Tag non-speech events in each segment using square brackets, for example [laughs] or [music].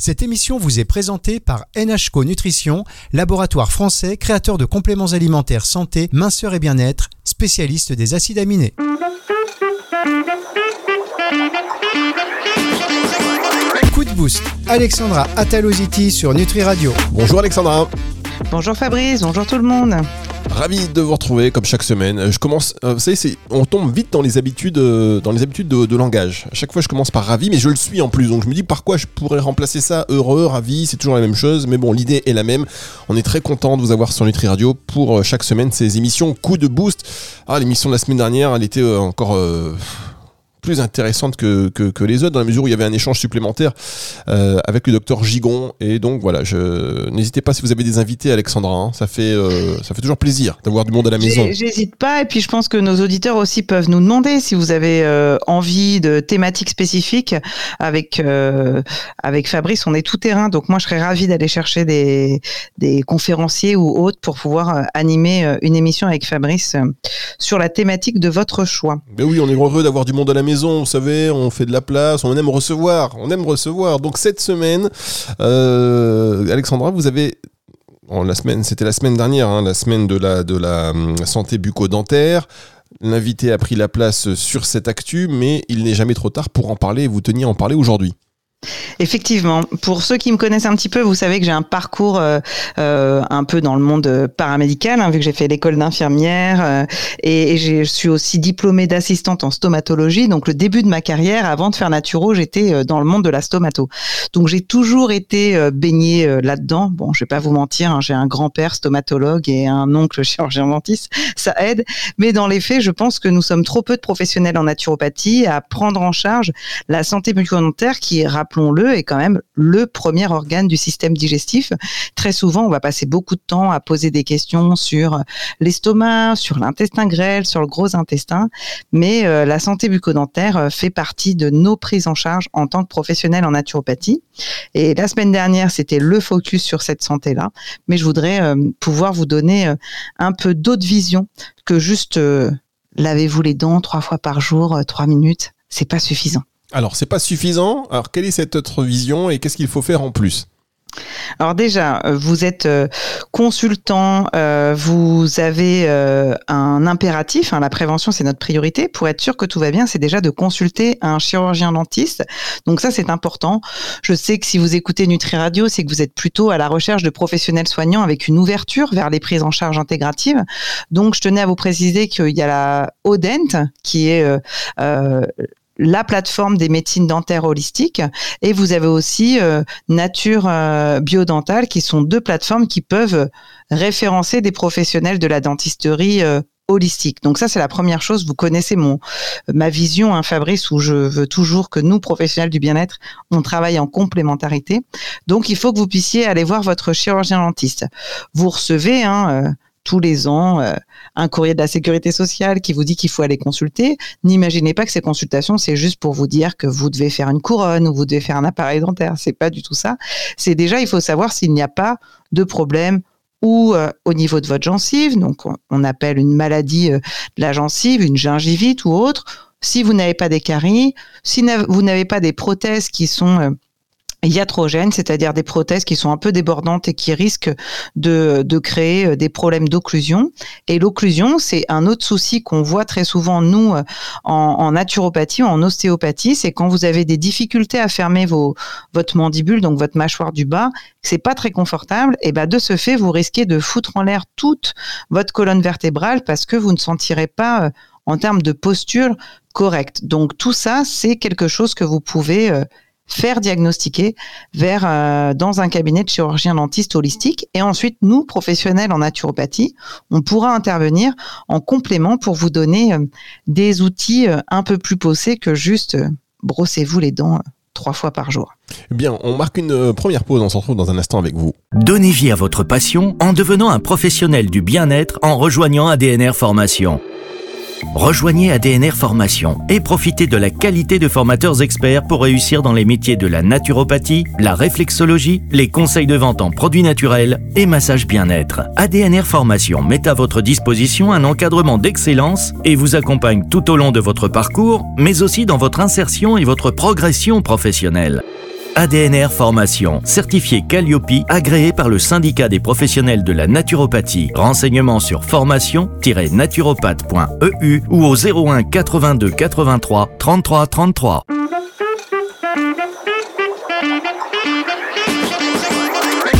Cette émission vous est présentée par NHCO Nutrition, laboratoire français créateur de compléments alimentaires santé, minceur et bien-être, spécialiste des acides aminés. Coup de boost, Alexandra Ataloziti sur Nutri Radio. Bonjour Alexandra. Bonjour Fabrice, bonjour tout le monde. Ravi de vous retrouver comme chaque semaine. Je commence, euh, vous savez, on tombe vite dans les habitudes, euh, dans les habitudes de, langage. À chaque fois, je commence par ravi, mais je le suis en plus. Donc, je me dis par quoi je pourrais remplacer ça? Heureux, ravi. C'est toujours la même chose, mais bon, l'idée est la même. On est très content de vous avoir sur Nutri Radio pour euh, chaque semaine ces émissions coup de boost. Ah, l'émission de la semaine dernière, elle était encore plus intéressante que, que, les autres, dans la mesure où il y avait un échange supplémentaire euh, avec le docteur Gigon. Et donc voilà, je n'hésitez pas si vous avez des invités, Alexandra. Hein. ça, fait, euh, ça fait toujours plaisir d'avoir du monde à la maison. J'hésite pas, et puis je pense que nos auditeurs aussi peuvent nous demander si vous avez euh, envie de thématiques spécifiques. Avec, avec Fabrice, on est tout terrain, donc moi je serais ravie d'aller chercher des, des conférenciers ou autres pour pouvoir animer une émission avec Fabrice sur la thématique de votre choix. Mais oui, on est heureux d'avoir du monde à la maison maison, vous savez, on fait de la place, on aime recevoir, on aime recevoir. Donc cette semaine, euh, Alexandra, vous avez la semaine, c'était la semaine dernière, hein, la semaine de la, de la hum, santé bucco-dentaire. L'invité a pris la place sur cette actu, mais il n'est jamais trop tard pour en parler et vous tenir en parler aujourd'hui. Effectivement, pour ceux qui me connaissent un petit peu, vous savez que j'ai un parcours euh, euh, un peu dans le monde paramédical, hein, vu que j'ai fait l'école d'infirmière euh, et, je suis aussi diplômée d'assistante en stomatologie. Donc le début de ma carrière, avant de faire naturo, j'étais dans le monde de la stomato. Donc j'ai toujours été baignée là-dedans. Bon, je vais pas vous mentir, hein, j'ai un grand-père stomatologue et un oncle chirurgien dentiste, ça aide. Mais dans les faits, je pense que nous sommes trop peu de professionnels en naturopathie à prendre en charge la santé bucco-dentaire qui est rappelons-le, est quand même le premier organe du système digestif. Très souvent, on va passer beaucoup de temps à poser des questions sur l'estomac, sur l'intestin grêle, sur le gros intestin, mais euh, la santé bucco-dentaire euh, fait partie de nos prises en charge en tant que professionnels en naturopathie. Et la semaine dernière, c'était le focus sur cette santé-là, mais je voudrais euh, pouvoir vous donner un peu d'autres visions que juste lavez-vous les dents trois fois par jour, trois minutes, c'est pas suffisant. Alors, c'est pas suffisant. Alors, quelle est cette autre vision et qu'est-ce qu'il faut faire en plus? Alors déjà, euh, vous êtes euh, consultant, euh, vous avez un impératif, hein, la prévention c'est notre priorité. Pour être sûr que tout va bien, c'est déjà de consulter un chirurgien dentiste. Donc ça c'est important. Je sais que si vous écoutez Nutri Radio, c'est que vous êtes plutôt à la recherche de professionnels soignants avec une ouverture vers les prises en charge intégratives. Donc je tenais à vous préciser qu'il y a la ODENT qui est la plateforme des médecines dentaires holistiques et vous avez aussi euh, Nature euh, Biodentale qui sont deux plateformes qui peuvent référencer des professionnels de la dentisterie euh, holistique. Donc ça c'est la première chose. Vous connaissez mon ma vision, hein, Fabrice, où je veux toujours que nous professionnels du bien-être, on travaille en complémentarité. Donc il faut que vous puissiez aller voir votre chirurgien dentiste. Vous recevez hein, tous les ans euh, un courrier de la sécurité sociale qui vous dit qu'il faut aller consulter. N'imaginez pas que ces consultations, c'est juste pour vous dire que vous devez faire une couronne ou vous devez faire un appareil dentaire. C'est pas du tout ça. C'est déjà, il faut savoir s'il n'y a pas de problème ou euh, au niveau de votre gencive, donc on, appelle une maladie euh, de la gencive, une gingivite ou autre. Si vous n'avez pas des caries, si vous n'avez pas des prothèses qui sont iatrogènes, c'est-à-dire des prothèses qui sont un peu débordantes et qui risquent de, de créer euh, des problèmes d'occlusion. Et l'occlusion, c'est un autre souci qu'on voit très souvent, nous, euh, en, en naturopathie en ostéopathie, c'est quand vous avez des difficultés à fermer vos, votre mandibule, donc votre mâchoire du bas, c'est pas très confortable, et ben de ce fait, vous risquez de foutre en l'air toute votre colonne vertébrale parce que vous ne sentirez pas euh, en termes de posture correcte. Donc tout ça, c'est quelque chose que vous pouvez faire diagnostiquer vers euh, dans un cabinet de chirurgien dentiste holistique et ensuite nous professionnels en naturopathie on pourra intervenir en complément pour vous donner euh, des outils euh, un peu plus poussés que juste brossez-vous les dents trois fois par jour. Bien, on marque une première pause, on se retrouve dans un instant avec vous. Donnez vie à votre passion en devenant un professionnel du bien-être en rejoignant ADNR Formation. Rejoignez ADNR Formation et profitez de la qualité de formateurs experts pour réussir dans les métiers de la naturopathie, la réflexologie, les conseils de vente en produits naturels et massage bien-être. ADNR Formation met à votre disposition un encadrement d'excellence et vous accompagne tout au long de votre parcours, mais aussi dans votre insertion et votre progression professionnelle. ADNR Formation, certifié Calliope, agréé par le syndicat des professionnels de la naturopathie. Renseignements sur formation-naturopathe.eu ou au 01 82 83 33 33.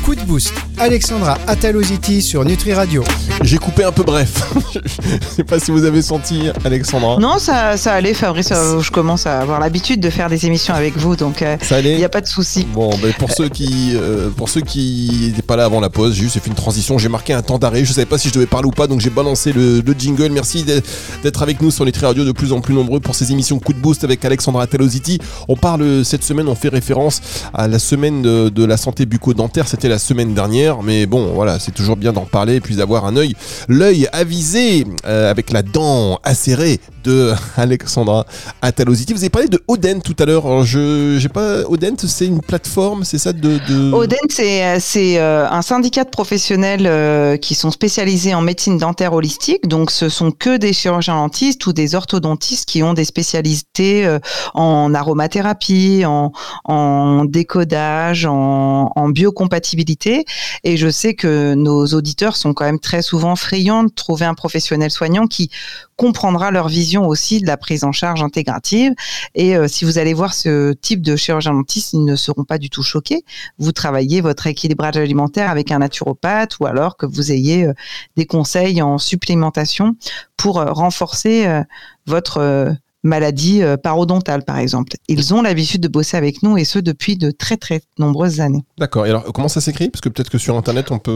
Coup de boost. Alexandra Ataloziti sur Nutri Radio. J'ai coupé un peu bref. [laughs] je sais pas si vous avez senti, Alexandra. Non, ça, ça allait, Fabrice. euh, Je commence à avoir l'habitude de faire des émissions avec vous, donc euh, Ça allait il n'y a pas de souci. Bon, ben pour ceux qui euh, pour ceux qui n'étaient pas là avant la pause, j'ai juste fait une transition, j'ai marqué un temps d'arrêt, je savais pas si je devais parler ou pas, donc j'ai balancé le, le jingle. Merci d'être- avec nous sur les Radio de plus en plus nombreux pour ces émissions Coup de boost avec Alexandra Telosity. On parle cette semaine, on fait référence à la semaine de, de la santé bucco-dentaire, c'était la semaine dernière, mais bon, voilà, c'est toujours bien d'en parler et puis d'avoir un œil, l'œil avisé euh, avec la dent acérée de [laughs] Alexandra Atalosity. Vous avez parlé de Odent tout à l'heure. Je j'ai pas Odent, c'est une plateforme, c'est ça de, de... Oden, c'est euh, c'est, euh, un syndicat de professionnels euh, qui sont spécialisés en médecine dentaire holistique. Donc, ce sont que des chirurgiens dentistes ou des orthodontistes qui ont des spécialités en aromathérapie, en, en décodage, en, en biocompatibilité. Et je sais que nos auditeurs sont quand même très souvent friands de trouver un professionnel soignant qui comprendra leur vision aussi de la prise en charge intégrative. Et euh, si vous allez voir ce type de chirurgien dentiste, ils ne seront pas du tout choqués. Vous travaillez votre équilibrage alimentaire avec un naturopathe ou alors que vous ayez euh, des conseils en supplémentation pour euh, renforcer votre maladie euh, parodontale, par exemple. Ils ont l'habitude de bosser avec nous et ce depuis de très très nombreuses années. D'accord. Et alors, comment ça s'écrit? Parce que peut-être que sur Internet, on peut...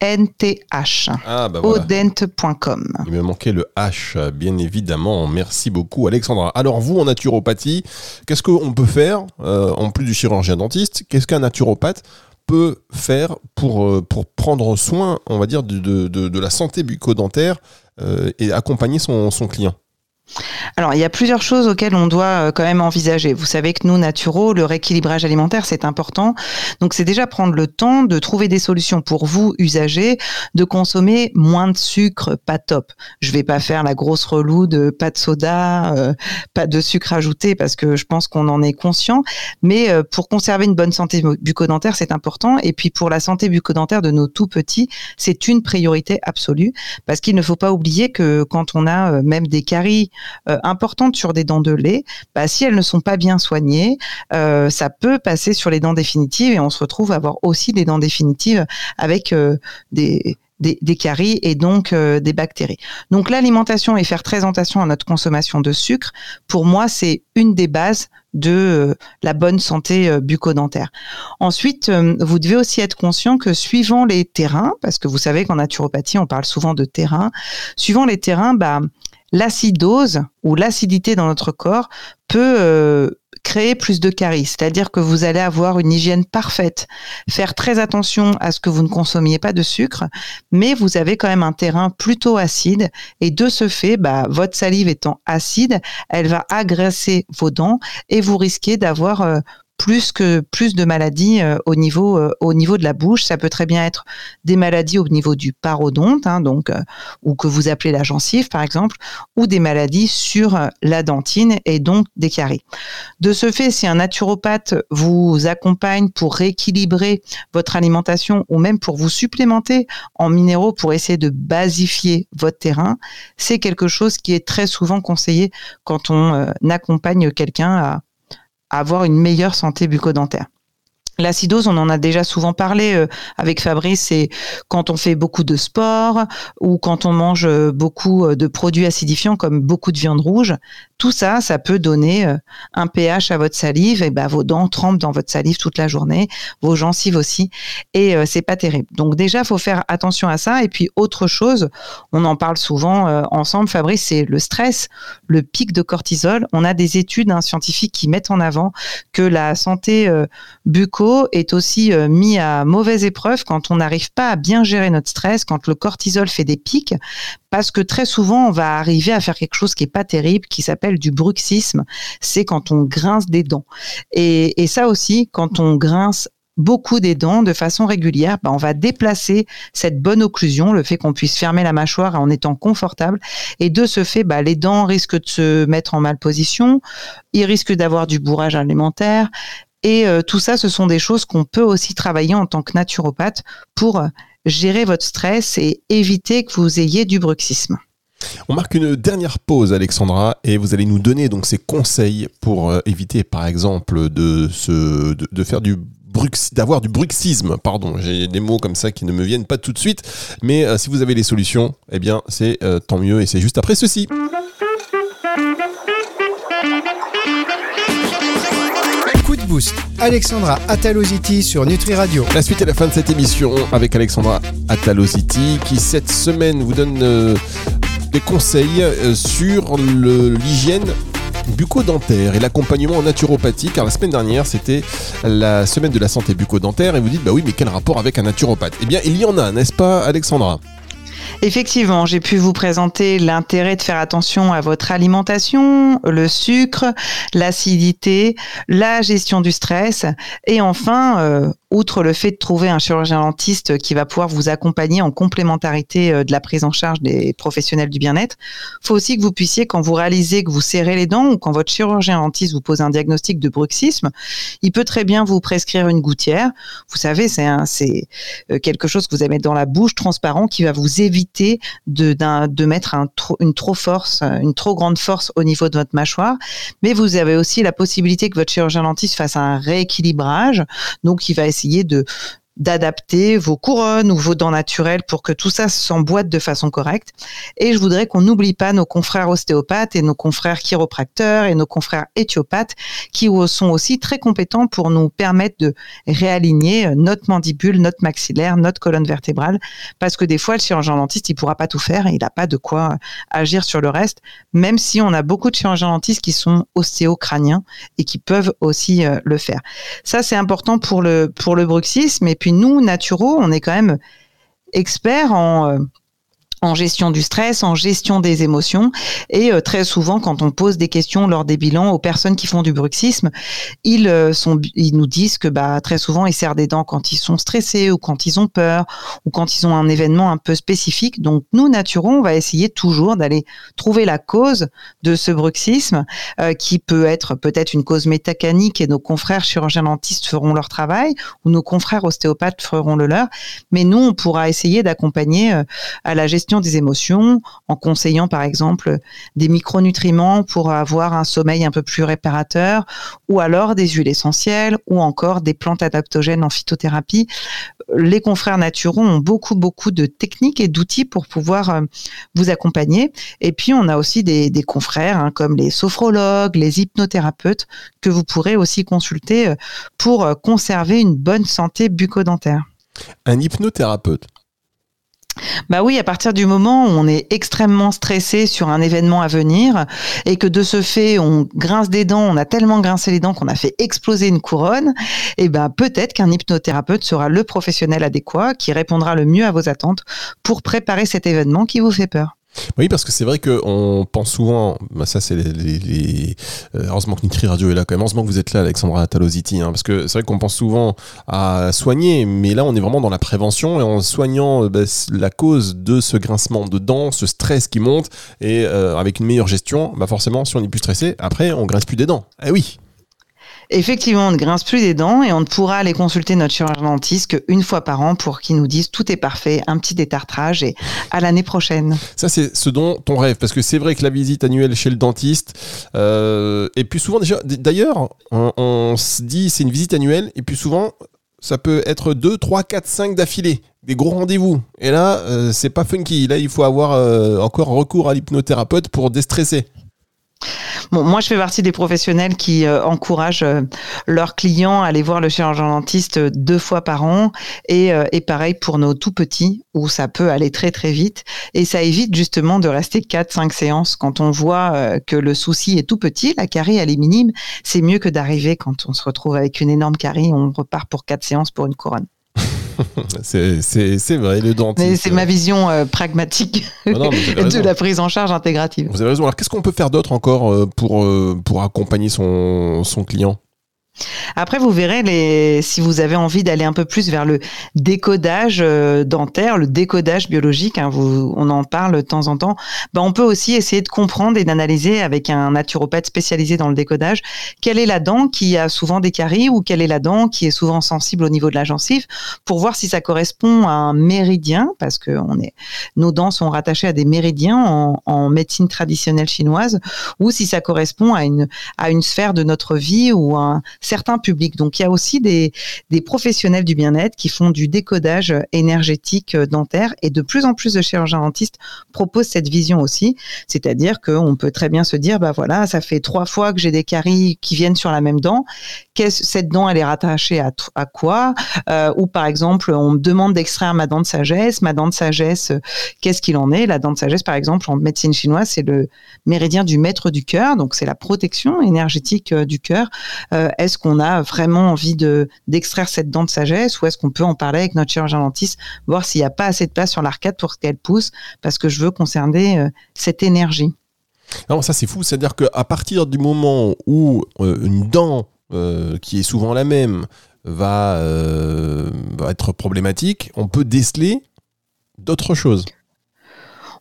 O-D-E-N-T-H. Ah, bah voilà. Odent.com. Il me manquait le H, bien évidemment. Merci beaucoup, Alexandra. Alors, vous, en naturopathie, qu'est-ce qu'on peut faire, euh, en plus du chirurgien dentiste, qu'est-ce qu'un naturopathe peut faire pour, euh, pour prendre soin, on va dire, de, de, de- de la santé bucco-dentaire euh, et accompagner son, son client? Alors, il y a plusieurs choses auxquelles on doit euh, quand même envisager. Vous savez que nous, naturaux, le rééquilibrage alimentaire, c'est important. Donc, c'est déjà prendre le temps de trouver des solutions pour vous, usagers, de consommer moins de sucre, pas top. Je vais pas faire la grosse relou de pas de soda, euh, pas de sucre ajouté, parce que je pense qu'on en est conscient. Mais euh, pour conserver une bonne santé bucco-dentaire, c'est important. Et puis, pour la santé bucco-dentaire de nos tout petits, c'est une priorité absolue, parce qu'il ne faut pas oublier que quand on a même des caries, euh, importantes sur des dents de lait, bah, si elles ne sont pas bien soignées, euh, ça peut passer sur les dents définitives et on se retrouve à avoir aussi des dents définitives avec euh, des caries et donc des bactéries. Donc l'alimentation et faire très attention à notre consommation de sucre, pour moi, c'est une des bases de la bonne santé euh, bucco-dentaire. Ensuite, vous devez aussi être conscient que suivant les terrains, parce que vous savez qu'en naturopathie, on parle souvent de terrain, suivant les terrains, bah, l'acidose ou l'acidité dans notre corps peut euh, créer plus de caries. C'est-à-dire que vous allez avoir une hygiène parfaite, faire très attention à ce que vous ne consommiez pas de sucre, mais vous avez quand même un terrain plutôt acide et de ce fait, bah, votre salive étant acide, elle va agresser vos dents et vous risquez d'avoir euh, plus que plus de maladies euh, au niveau euh, au niveau de la bouche. Ça peut très bien être des maladies au niveau du parodonte, hein, donc euh, ou que vous appelez la gencive par exemple, ou des maladies sur la dentine et donc des caries. De ce fait, si un naturopathe vous accompagne pour rééquilibrer votre alimentation ou même pour vous supplémenter en minéraux pour essayer de basifier votre terrain, c'est quelque chose qui est très souvent conseillé quand on accompagne quelqu'un à avoir une meilleure santé bucco-dentaire. L'acidose, on en a déjà souvent parlé euh, avec Fabrice, c'est quand on fait beaucoup de sport ou quand on mange euh, beaucoup euh, de produits acidifiants comme beaucoup de viande rouge. Tout ça, ça peut donner un pH à votre salive et ben vos dents trempent dans votre salive toute la journée, vos gencives aussi, et c'est pas terrible. Donc déjà, faut faire attention à ça. Et puis autre chose, on en parle souvent ensemble, Fabrice, c'est le stress, le pic de cortisol. On a des études hein, scientifiques qui mettent en avant que la santé euh, est aussi euh, mis à mauvaise épreuve quand on n'arrive pas à bien gérer notre stress, quand le cortisol fait des pics, parce que très souvent on va arriver à faire quelque chose qui est pas terrible, qui s'appelle du bruxisme. C'est quand on grince des dents. Et, ça aussi, quand on grince beaucoup des dents de façon régulière, bah, on va déplacer cette bonne occlusion, le fait qu'on puisse fermer la mâchoire en étant confortable. Et de ce fait, bah, les dents risquent de se mettre en malposition, ils risquent d'avoir du bourrage alimentaire, Et tout ça, ce sont des choses qu'on peut aussi travailler en tant que naturopathe pour gérer votre stress et éviter que vous ayez du bruxisme. On marque une dernière pause, Alexandra, et vous allez nous donner donc ces conseils pour euh, éviter, par exemple, de, se, de, faire du d'avoir du bruxisme, pardon, j'ai des mots comme ça qui ne me viennent pas tout de suite, mais euh, si vous avez les solutions, eh bien c'est euh, tant mieux et c'est juste après ceci. Alexandra Ataloziti sur Nutri Radio. La suite et la fin de cette émission avec Alexandra Ataloziti qui cette semaine vous donne des conseils euh, sur l'hygiène bucco-dentaire et l'accompagnement en naturopathie, car la semaine dernière c'était la semaine de la santé bucco-dentaire et vous dites bah oui mais quel rapport avec un naturopathe? Eh bien il y en a, n'est-ce pas Alexandra? Effectivement, j'ai pu vous présenter l'intérêt de faire attention à votre alimentation, le sucre, l'acidité, la gestion du stress et enfin, euh, outre le fait de trouver un chirurgien dentiste qui va pouvoir vous accompagner en complémentarité euh, de la prise en charge des professionnels du bien-être, faut aussi que vous puissiez, quand vous réalisez que vous serrez les dents ou quand votre chirurgien dentiste vous pose un diagnostic de bruxisme, il peut très bien vous prescrire une gouttière. Vous savez, c'est euh, quelque chose que vous allez mettre dans la bouche transparent qui va vous éviter de, de mettre un, une trop force, une trop grande force au niveau de votre mâchoire. Mais vous avez aussi la possibilité que votre chirurgien dentiste fasse un rééquilibrage, donc il va essayer de d'adapter vos couronnes ou vos dents naturelles pour que tout ça s'emboîte de façon correcte. Et je voudrais qu'on n'oublie pas nos confrères ostéopathes et nos confrères chiropracteurs et nos confrères éthiopathes qui sont aussi très compétents pour nous permettre de réaligner notre mandibule, notre maxillaire, notre colonne vertébrale. Parce que des fois, le chirurgien dentiste, il pourra pas tout faire et il n'a pas de quoi agir sur le reste, même si on a beaucoup de chirurgiens dentistes qui sont ostéocrâniens et qui peuvent aussi euh, le faire. Ça, c'est important pour le, pour le bruxisme. Et puis, nous, naturaux, on est quand même experts en, euh, en gestion du stress, en gestion des émotions. Et euh, très souvent, quand on pose des questions lors des bilans aux personnes qui font du bruxisme, ils, euh, sont, ils nous disent que bah, très souvent, ils serrent des dents quand ils sont stressés ou quand ils ont peur ou quand ils ont un événement un peu spécifique. Donc, nous, naturons, on va essayer toujours d'aller trouver la cause de ce bruxisme euh, qui peut être peut-être une cause métacanique et nos confrères chirurgiens dentistes feront leur travail ou nos confrères ostéopathes feront le leur. Mais nous, on pourra essayer d'accompagner à la gestion des émotions en conseillant par exemple des micronutriments pour avoir un sommeil un peu plus réparateur ou alors des huiles essentielles ou encore des plantes adaptogènes en phytothérapie. Les confrères naturaux ont beaucoup beaucoup de techniques et d'outils pour pouvoir euh, vous accompagner. Et puis on a aussi des, confrères hein, comme les sophrologues, les hypnothérapeutes que vous pourrez aussi consulter euh, pour euh, conserver une bonne santé bucco-dentaire. Un hypnothérapeute bah oui, à partir du moment où on est extrêmement stressé sur un événement à venir et que de ce fait on grince des dents, on a tellement grincé les dents qu'on a fait exploser une couronne, et eh ben peut-être qu'un hypnothérapeute sera le professionnel adéquat qui répondra le mieux à vos attentes pour préparer cet événement qui vous fait peur. Oui, parce que c'est vrai qu'on pense souvent, bah ça c'est les, euh, heureusement que Nitri Radio est là quand même, heureusement que vous êtes là Alexandra Talositi, hein, parce que c'est vrai qu'on pense souvent à soigner, mais là on est vraiment dans la prévention et en soignant euh, bah, la cause de ce grincement de dents, ce stress qui monte, et euh, avec une meilleure gestion, bah forcément si on est plus stressé, après on grince plus des dents. Eh oui effectivement, on ne grince plus des dents et on ne pourra aller consulter notre chirurgien dentiste qu'une fois par an pour qu'il nous dise tout est parfait, un petit détartrage et à l'année prochaine. Ça, c'est ce dont on rêve, parce que c'est vrai que la visite annuelle chez le dentiste, euh, et puis souvent déjà, d'ailleurs, on, se dit c'est une visite annuelle, et puis souvent, ça peut être 2, 3, 4, 5 d'affilée, des gros rendez-vous. Et là, euh, c'est pas funky. Là, il faut avoir euh, encore recours à l'hypnothérapeute pour déstresser. Bon, moi, je fais partie des professionnels qui euh, encouragent euh, leurs clients à aller voir le chirurgien dentiste euh, deux fois par an. Et, et pareil pour nos tout petits, où ça peut aller très très vite. Et ça évite justement de rester 4-5 séances. Quand on voit que le souci est tout petit, la carie, elle est minime, c'est mieux que d'arriver quand on se retrouve avec une énorme carie, on repart pour 4 séances pour une couronne. [laughs] c'est vrai, le dentiste. c'est ma vision euh, pragmatique ah [laughs] de la prise en charge intégrative. Vous avez raison. Alors, qu'est-ce qu'on peut faire d'autre encore euh, pour, euh, pour accompagner son, son client? Après, vous verrez, les, si vous avez envie d'aller un peu plus vers le décodage euh, dentaire, le décodage biologique, hein, on en parle de temps en temps, ben, on peut aussi essayer de comprendre et d'analyser avec un naturopathe spécialisé dans le décodage quelle est la dent qui a souvent des caries ou quelle est la dent qui est souvent sensible au niveau de la gencive pour voir si ça correspond à un méridien, parce que nos dents sont rattachées à des méridiens en, médecine traditionnelle chinoise, ou si ça correspond à une, à une sphère de notre vie ou un certains publics. Donc il y a aussi des, professionnels du bien-être qui font du décodage énergétique euh, dentaire et de plus en plus de chirurgiens dentistes proposent cette vision aussi. C'est-à-dire qu'on peut très bien se dire, bah voilà, ça fait trois fois que j'ai des caries qui viennent sur la même dent. Qu'est-ce, cette dent, elle est rattachée à, quoi? Euh, Ou par exemple, on me demande d'extraire ma dent de sagesse. Ma dent de sagesse, euh, qu'est-ce qu'il en est? La dent de sagesse, par exemple, en médecine chinoise, c'est le méridien du maître du cœur, donc c'est la protection énergétique du cœur. Est-ce qu'on a vraiment envie de d'extraire cette dent de sagesse ou est-ce qu'on peut en parler avec notre chirurgien dentiste, voir s'il n'y a pas assez de place sur l'arcade pour qu'elle pousse parce que je veux concerner euh, cette énergie. Non, ça c'est fou, c'est-à-dire qu'à partir du moment où euh, une dent euh, qui est souvent la même va, va être problématique, on peut déceler d'autres choses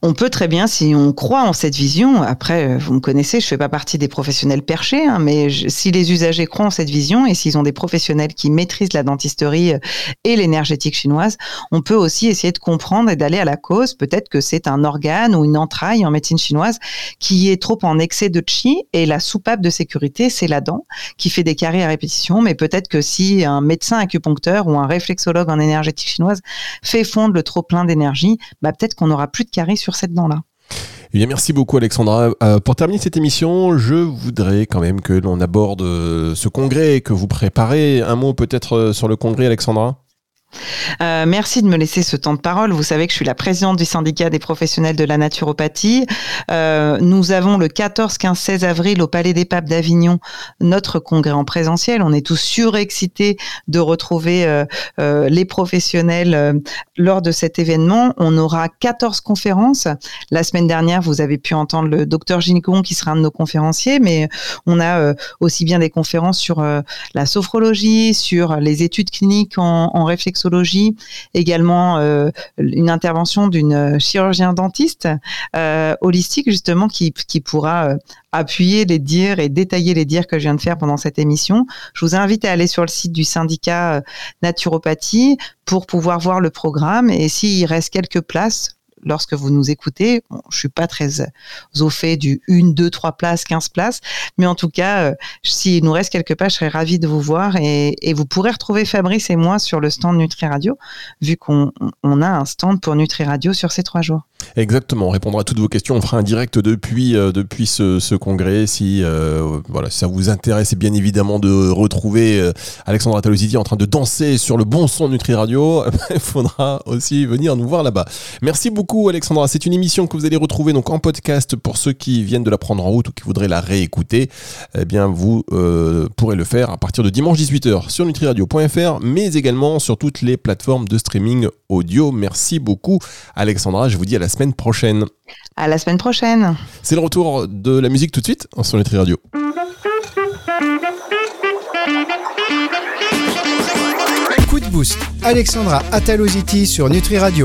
on peut très bien, si on croit en cette vision, après, euh, vous me connaissez, je fais pas partie des professionnels perchés, hein, mais si les usagers croient en cette vision et s'ils ont des professionnels qui maîtrisent la dentisterie euh, et l'énergétique chinoise, on peut aussi essayer de comprendre et d'aller à la cause. Peut-être que c'est un organe ou une entraille en médecine chinoise qui est trop en excès de chi et la soupape de sécurité, c'est la dent qui fait des caries à répétition. Mais peut-être que si un médecin acupuncteur ou un réflexologue en énergétique chinoise fait fondre le trop plein d'énergie, bah peut-être qu'on n'aura plus de caries sur cette dent-là. Eh merci beaucoup Alexandra. Euh, pour terminer cette émission, je voudrais quand même que l'on aborde euh, ce congrès que vous préparez. Un mot peut-être euh, sur le congrès, Alexandra? Euh, merci de me laisser ce temps de parole. Vous savez que je suis la présidente du syndicat des professionnels de la naturopathie. Euh, nous avons le 14, 15, 16 avril au Palais des Papes d'Avignon notre congrès en présentiel. On est tous surexcités de retrouver euh, les professionnels lors de cet événement. On aura 14 conférences. La semaine dernière, vous avez pu entendre le docteur Ginicon qui sera un de nos conférenciers, mais on a aussi bien des conférences sur la sophrologie, sur les études cliniques en, en réflexion également euh, une intervention d'une chirurgien dentiste euh, holistique justement qui, qui pourra euh, appuyer les dires et détailler les dires que je viens de faire pendant cette émission. Je vous invite à aller sur le site du syndicat naturopathie pour pouvoir voir le programme et s'il reste quelques places, lorsque vous nous écoutez. Bon, je suis pas très au fait du 1, 2, 3 places, 15 places, mais en tout cas, euh, s'il nous reste quelques pages, je serais ravie de vous voir et, vous pourrez retrouver Fabrice et moi sur le stand Nutri Radio, vu qu'on on a un stand pour Nutri Radio sur ces trois jours. Exactement, on répondra à toutes vos questions. On fera un direct depuis, euh, depuis ce, congrès. Si, euh, voilà, ça vous intéresse, et bien évidemment de retrouver euh, Talositi en train de danser sur le bon son Nutri Radio, [laughs] il faudra aussi venir nous voir là-bas. Merci beaucoup Alexandra. C'est une émission que vous allez retrouver donc en podcast pour ceux qui viennent de la prendre en route ou qui voudraient la réécouter. Eh bien, vous euh, pourrez le faire à partir de dimanche 18h sur nutriradio.fr, mais également sur toutes les plateformes de streaming audio. Merci beaucoup Alexandra. Je vous dis à la semaine prochaine. À la semaine prochaine. C'est le retour de la musique tout de suite sur Nutri Radio. Coup de boost. Alexandra Ataloziti sur Nutri Radio.